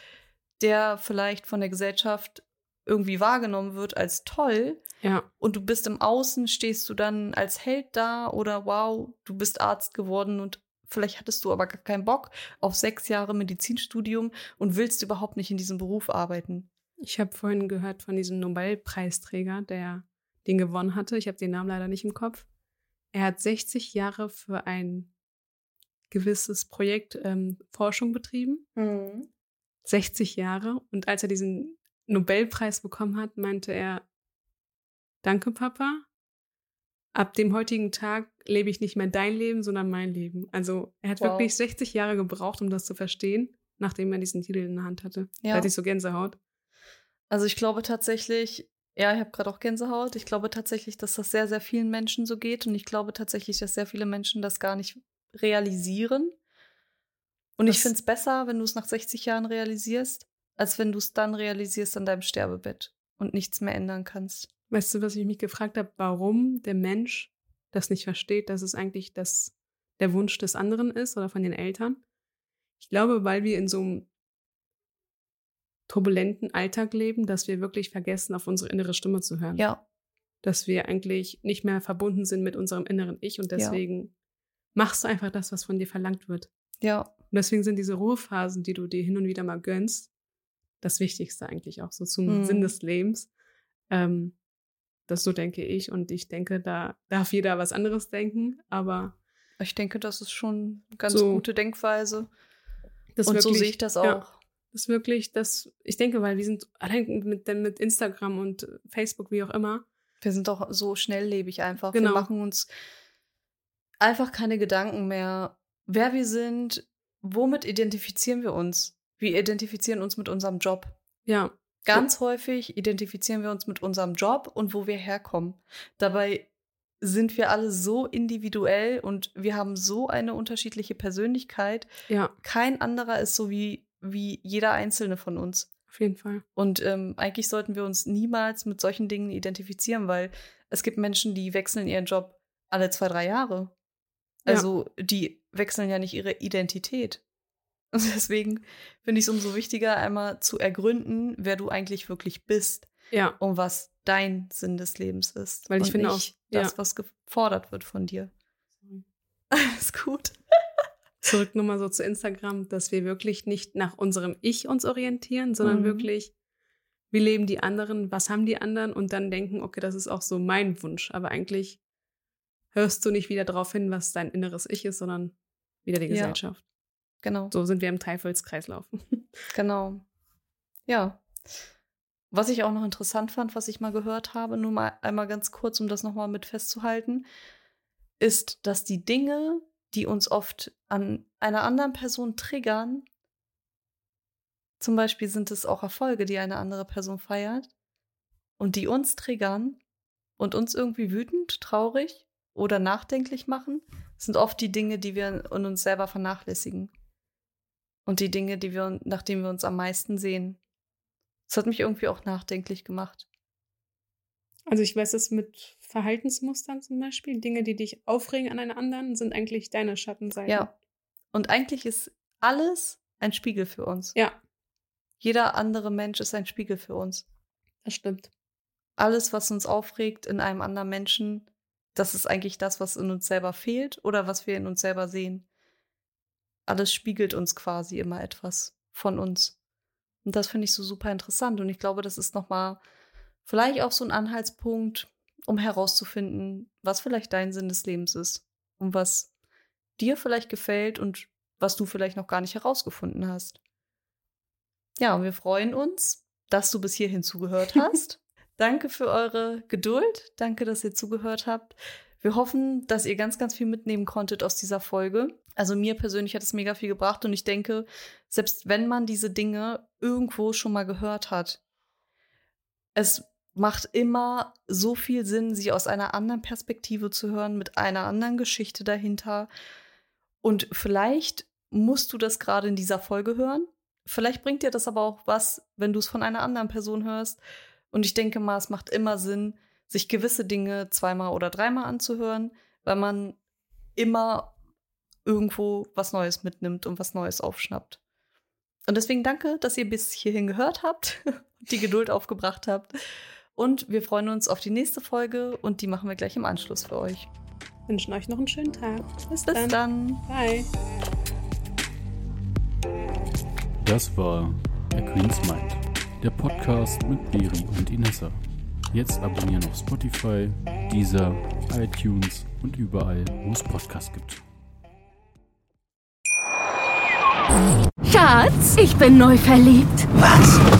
der vielleicht von der Gesellschaft irgendwie wahrgenommen wird als toll. Ja. Und du bist im Außen, stehst du dann als Held da oder wow, du bist Arzt geworden und vielleicht hattest du aber gar keinen Bock auf sechs Jahre Medizinstudium und willst überhaupt nicht in diesem Beruf arbeiten. Ich habe vorhin gehört von diesem Nobelpreisträger, der den gewonnen hatte. Ich habe den Namen leider nicht im Kopf. Er hat 60 Jahre für ein gewisses Projekt ähm, Forschung betrieben. Mhm. 60 Jahre. Und als er diesen Nobelpreis bekommen hat, meinte er, danke Papa, ab dem heutigen Tag lebe ich nicht mehr dein Leben, sondern mein Leben. Also er hat wow. wirklich 60 Jahre gebraucht, um das zu verstehen, nachdem er diesen Titel in der Hand hatte. Ja. Da hatte ich so Gänsehaut. Also ich glaube tatsächlich, ja, ich habe gerade auch Gänsehaut. Ich glaube tatsächlich, dass das sehr, sehr vielen Menschen so geht. Und ich glaube tatsächlich, dass sehr viele Menschen das gar nicht realisieren. Und das ich finde es besser, wenn du es nach 60 Jahren realisierst, als wenn du es dann realisierst an deinem Sterbebett und nichts mehr ändern kannst. Weißt du, was ich mich gefragt habe, warum der Mensch das nicht versteht, dass es eigentlich das, der Wunsch des anderen ist oder von den Eltern? Ich glaube, weil wir in so einem turbulenten Alltag leben, dass wir wirklich vergessen, auf unsere innere Stimme zu hören. Ja. Dass wir eigentlich nicht mehr verbunden sind mit unserem inneren Ich und deswegen ja. machst du einfach das, was von dir verlangt wird. Ja. Und deswegen sind diese Ruhephasen, die du dir hin und wieder mal gönnst, das Wichtigste eigentlich auch so zum mhm. Sinn des Lebens. Ähm, das so denke ich und ich denke, da darf jeder was anderes denken, aber ich denke, das ist schon eine ganz so, gute Denkweise. und so sehe ich das auch. Ja, das ist wirklich, das, ich denke, weil wir sind allein mit, mit Instagram und Facebook, wie auch immer. Wir sind doch so schnelllebig einfach. Genau. Wir machen uns einfach keine Gedanken mehr, wer wir sind, womit identifizieren wir uns. Wir identifizieren uns mit unserem Job. Ja. Ganz ja. häufig identifizieren wir uns mit unserem Job und wo wir herkommen. Dabei sind wir alle so individuell und wir haben so eine unterschiedliche Persönlichkeit. Ja. Kein anderer ist so wie, wie jeder einzelne von uns. Auf jeden Fall. Und ähm, eigentlich sollten wir uns niemals mit solchen Dingen identifizieren, weil es gibt Menschen, die wechseln ihren Job alle zwei, drei Jahre. Also ja. die wechseln ja nicht ihre Identität. Und deswegen finde ich es umso wichtiger, einmal zu ergründen, wer du eigentlich wirklich bist. Ja. Und was dein Sinn des Lebens ist. Weil ich finde auch das, was gefordert wird von dir. Alles gut. Zurück nochmal so zu Instagram, dass wir wirklich nicht nach unserem Ich uns orientieren, sondern mhm. wirklich, wie leben die anderen, was haben die anderen und dann denken, okay, das ist auch so mein Wunsch. Aber eigentlich hörst du nicht wieder darauf hin, was dein inneres Ich ist, sondern wieder die Ja. Gesellschaft. Genau. So sind wir im Teufelskreislauf. Genau. Ja. Was ich auch noch interessant fand, was ich mal gehört habe, nur mal einmal ganz kurz, um das nochmal mit festzuhalten, ist, dass die Dinge, die uns oft an einer anderen Person triggern, zum Beispiel sind es auch Erfolge, die eine andere Person feiert und die uns triggern und uns irgendwie wütend, traurig oder nachdenklich machen, sind oft die Dinge, die wir in uns selber vernachlässigen. Und die Dinge, die wir, nach denen wir uns am meisten sehen. Das hat mich irgendwie auch nachdenklich gemacht. Also ich weiß es mit Verhaltensmustern zum Beispiel. Dinge, die dich aufregen an einer anderen, sind eigentlich deine Schattenseiten. Ja. Und eigentlich ist alles ein Spiegel für uns. Ja, Jeder andere Mensch ist ein Spiegel für uns. das stimmt. Alles, was uns aufregt in einem anderen Menschen, das ist eigentlich das, was in uns selber fehlt oder was wir in uns selber sehen. Alles spiegelt uns quasi immer etwas von uns. Und das finde ich so super interessant. Und ich glaube, das ist nochmal vielleicht auch so ein Anhaltspunkt, um herauszufinden, was vielleicht dein Sinn des Lebens ist und was dir vielleicht gefällt und was du vielleicht noch gar nicht herausgefunden hast. Ja, und wir freuen uns, dass du bis hierhin zugehört hast. Danke für eure Geduld. Danke, dass ihr zugehört habt. Wir hoffen, dass ihr ganz, ganz viel mitnehmen konntet aus dieser Folge. Also mir persönlich hat es mega viel gebracht und ich denke, selbst wenn man diese Dinge irgendwo schon mal gehört hat, es macht immer so viel Sinn, sie aus einer anderen Perspektive zu hören, mit einer anderen Geschichte dahinter. Und vielleicht musst du das gerade in dieser Folge hören. Vielleicht bringt dir das aber auch was, wenn du es von einer anderen Person hörst. Und ich denke mal, es macht immer Sinn, sich gewisse Dinge zweimal oder dreimal anzuhören, weil man immer irgendwo was Neues mitnimmt und was Neues aufschnappt. Und deswegen danke, dass ihr bis hierhin gehört habt, die Geduld aufgebracht habt. Und wir freuen uns auf die nächste Folge und die machen wir gleich im Anschluss für euch. Wünschen euch noch einen schönen Tag. Bis, Bis dann. dann. Bye. Das war der Queen's Mind, der Podcast mit Beri und Inessa. Jetzt abonnieren auf Spotify, Deezer, iTunes und überall, wo es Podcasts gibt. Schatz, ich bin neu verliebt. Was?